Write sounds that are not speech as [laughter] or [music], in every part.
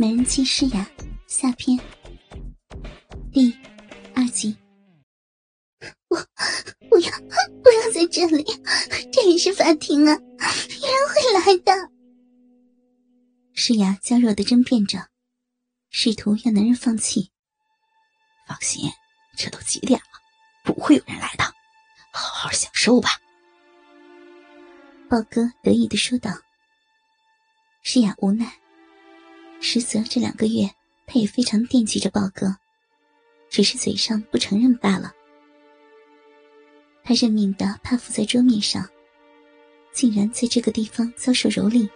美人计诗雅下篇第二集。我不要不要在这里，这里是法庭啊，有人会来的。诗雅娇弱的争辩着，试图让男人放弃。放心，这都几点了，不会有人来的，好好享受吧。豹哥得意的说道。诗雅无奈。实则这两个月，他也非常惦记着豹哥，只是嘴上不承认罢了。他认命的趴伏在桌面上，竟然在这个地方遭受蹂躏，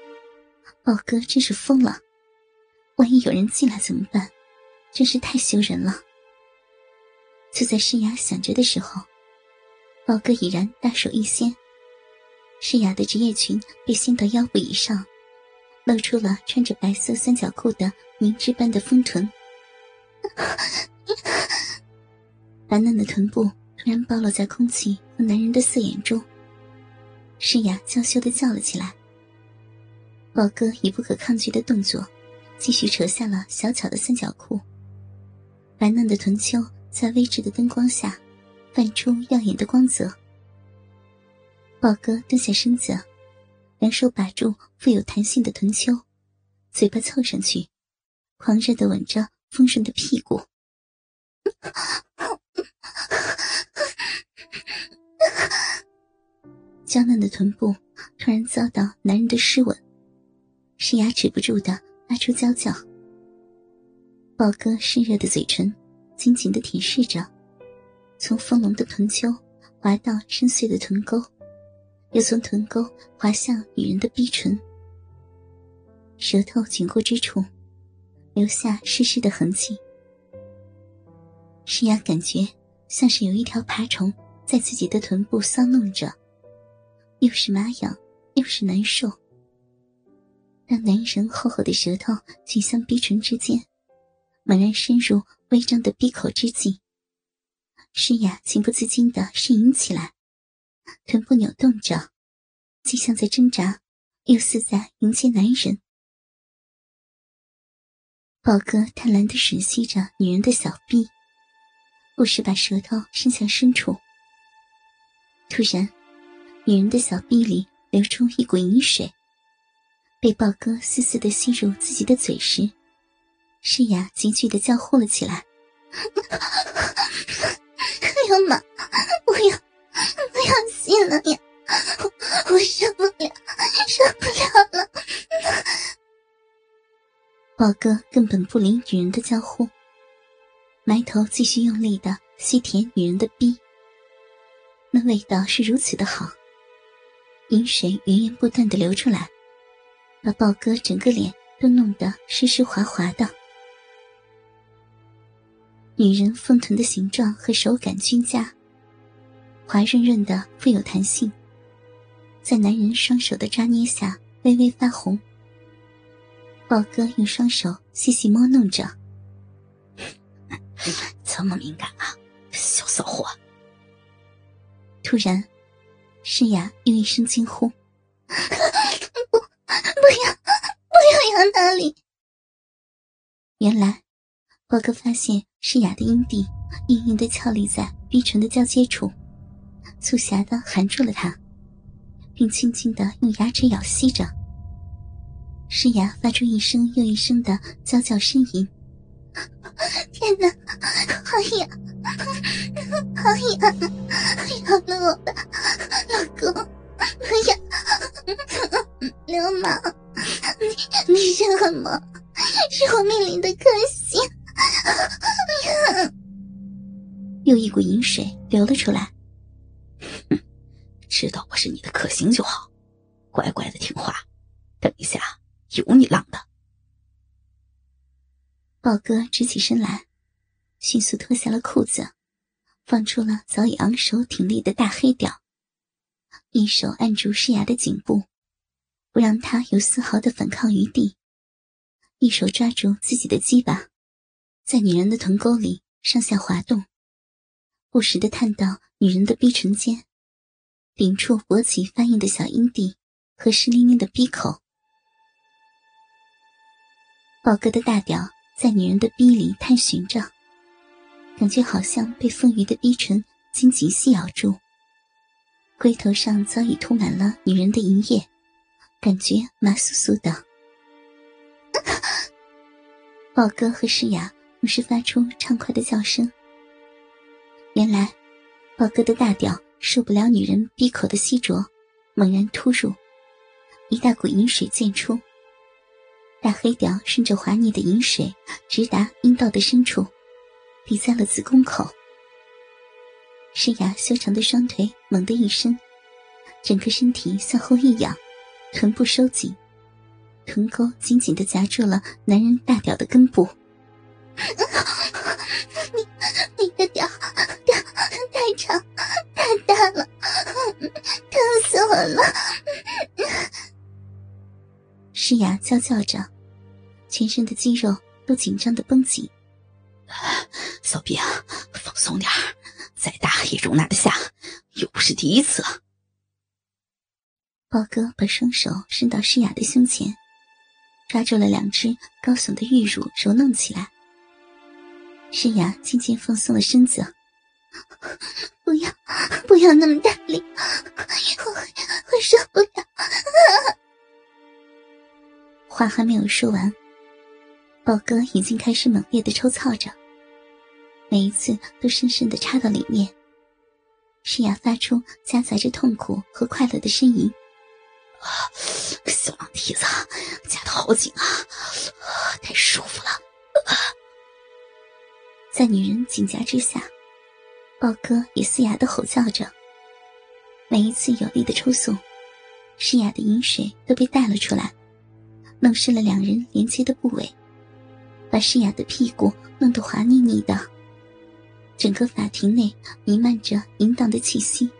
豹哥真是疯了！万一有人进来怎么办？真是太羞人了。就在诗雅想着的时候，豹哥已然大手一掀，诗雅的职业裙被掀到腰部以上。露出了穿着白色三角裤的明脂般的丰臀，白嫩的臀部突然暴露在空气和男人的色眼中。诗雅娇羞的叫了起来。宝哥以不可抗拒的动作，继续扯下了小巧的三角裤。白嫩的臀丘在微制的灯光下，泛出耀眼的光泽。宝哥蹲下身子。两手把住富有弹性的臀丘，嘴巴凑上去，狂热的吻着丰顺的屁股。娇嫩的臀部突然遭到男人的湿吻，是牙止不住的发出娇叫。宝哥湿热的嘴唇紧紧的舔舐着，从丰隆的臀丘滑到深邃的臀沟。又从臀沟滑向女人的逼唇，舌头紧过之处，留下湿湿的痕迹。诗雅感觉像是有一条爬虫在自己的臀部搔弄着，又是麻痒又是难受。当男人厚厚的舌头紧向逼唇之间，猛然深入微张的闭口之际，诗雅情不自禁的呻吟起来。臀部扭动着，既像在挣扎，又似在迎接男人。宝哥贪婪的吮吸着女人的小臂，不时把舌头伸向深处。突然，女人的小臂里流出一股淫水，被豹哥丝丝的吸入自己的嘴时，诗雅急剧的叫呼了起来：“ [laughs] 流氓，不要！”了呀！我我受不了，受不了了。宝哥根本不理女人的叫呼，埋头继续用力的吸舔女人的逼。那味道是如此的好，饮水源源不断的流出来，把宝哥整个脸都弄得湿湿滑滑的。女人丰臀的形状和手感均佳。滑润润的，富有弹性，在男人双手的抓捏下微微发红。宝哥用双手细细摸弄着，[laughs] 这么敏感啊，小骚货！突然，诗雅又一声惊呼：“ [laughs] 不，不要，不要杨大力！”原来，宝哥发现诗雅的阴蒂硬硬的翘立在逼唇的交接处。促狭的含住了他，并轻轻的用牙齿咬吸着。诗雅发出一声又一声的娇叫呻吟。天哪，好痒，好痒，咬了我吧，老公！哎呀，流氓！你你是恶魔，是我命令的克星！又一股淫水流了出来。知道我是你的克星就好，乖乖的听话。等一下有你浪的。豹哥直起身来，迅速脱下了裤子，放出了早已昂首挺立的大黑屌，一手按住诗雅的颈部，不让她有丝毫的反抗余地，一手抓住自己的鸡巴，在女人的臀沟里上下滑动，不时的探到女人的逼唇间。顶处勃起翻硬的小阴蒂和湿淋淋的闭口，宝哥的大屌在女人的逼里探寻着，感觉好像被丰腴的逼唇紧紧吸咬住。龟头上早已涂满了女人的银液，感觉麻酥酥的。[laughs] 宝哥和诗雅同时发出畅快的叫声。原来，宝哥的大屌受不了女人闭口的吸啄，猛然突入，一大股银水溅出。大黑屌顺着滑腻的银水直达阴道的深处，抵在了子宫口。诗雅修长的双腿猛地一伸，整个身体向后一仰，臀部收紧，臀沟紧紧地夹住了男人大屌的根部。[laughs] 你你的屌屌太长太大了，疼死我了！诗雅娇叫着，全身的肌肉都紧张的绷紧。[laughs] 小兵，放松点再大也容纳得下，又不是第一次。豹哥把双手伸到诗雅的胸前，抓住了两只高耸的玉乳，揉弄起来。诗雅渐渐放松了身子，不要，不要那么大力，我会会受不了。话还没有说完，宝哥已经开始猛烈的抽操着，每一次都深深的插到里面。诗雅发出夹杂着痛苦和快乐的呻吟：“，小狼蹄子夹的好紧啊，太舒服了。”在女人紧夹之下，豹哥也嘶哑的吼叫着。每一次有力的抽送，诗雅的饮水都被带了出来，弄湿了两人连接的部位，把诗雅的屁股弄得滑腻腻的。整个法庭内弥漫着淫荡的气息。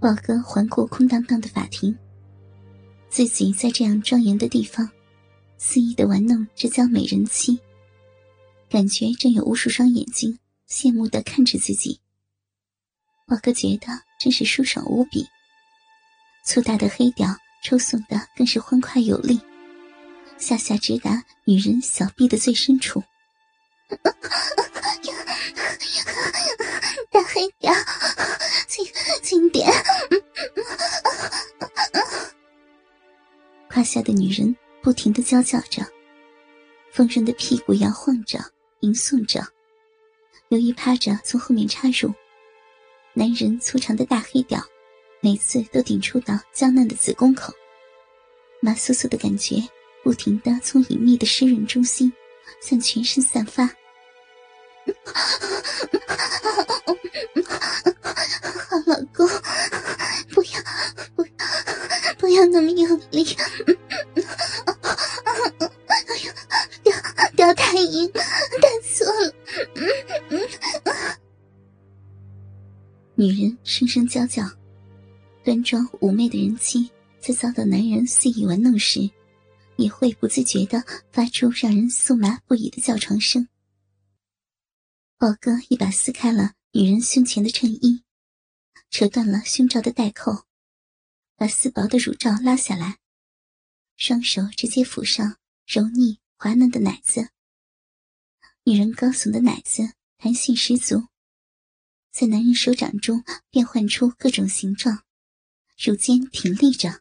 豹哥环顾空荡荡的法庭，自己在这样庄严的地方，肆意的玩弄这娇美人妻。感觉正有无数双眼睛羡慕的看着自己，宝哥觉得真是舒爽无比。粗大的黑屌抽送的更是欢快有力，下下直达女人小臂的最深处。[laughs] 大黑屌，轻轻点。胯下的女人不停的娇叫着，丰润的屁股摇晃着。吟诵着，由于趴着从后面插入，男人粗长的大黑屌，每次都顶触到娇嫩的子宫口，麻酥酥的感觉不停的从隐秘的湿润中心向全身散发。[laughs] 娇娇，端庄妩媚的人妻在遭到男人肆意玩弄时，也会不自觉的发出让人酥麻不已的叫床声。宝哥一把撕开了女人胸前的衬衣，扯断了胸罩的带扣，把丝薄的乳罩拉下来，双手直接抚上柔腻滑嫩的奶子。女人高耸的奶子弹性十足，在男人手掌中变换出各种形状，如今挺立着。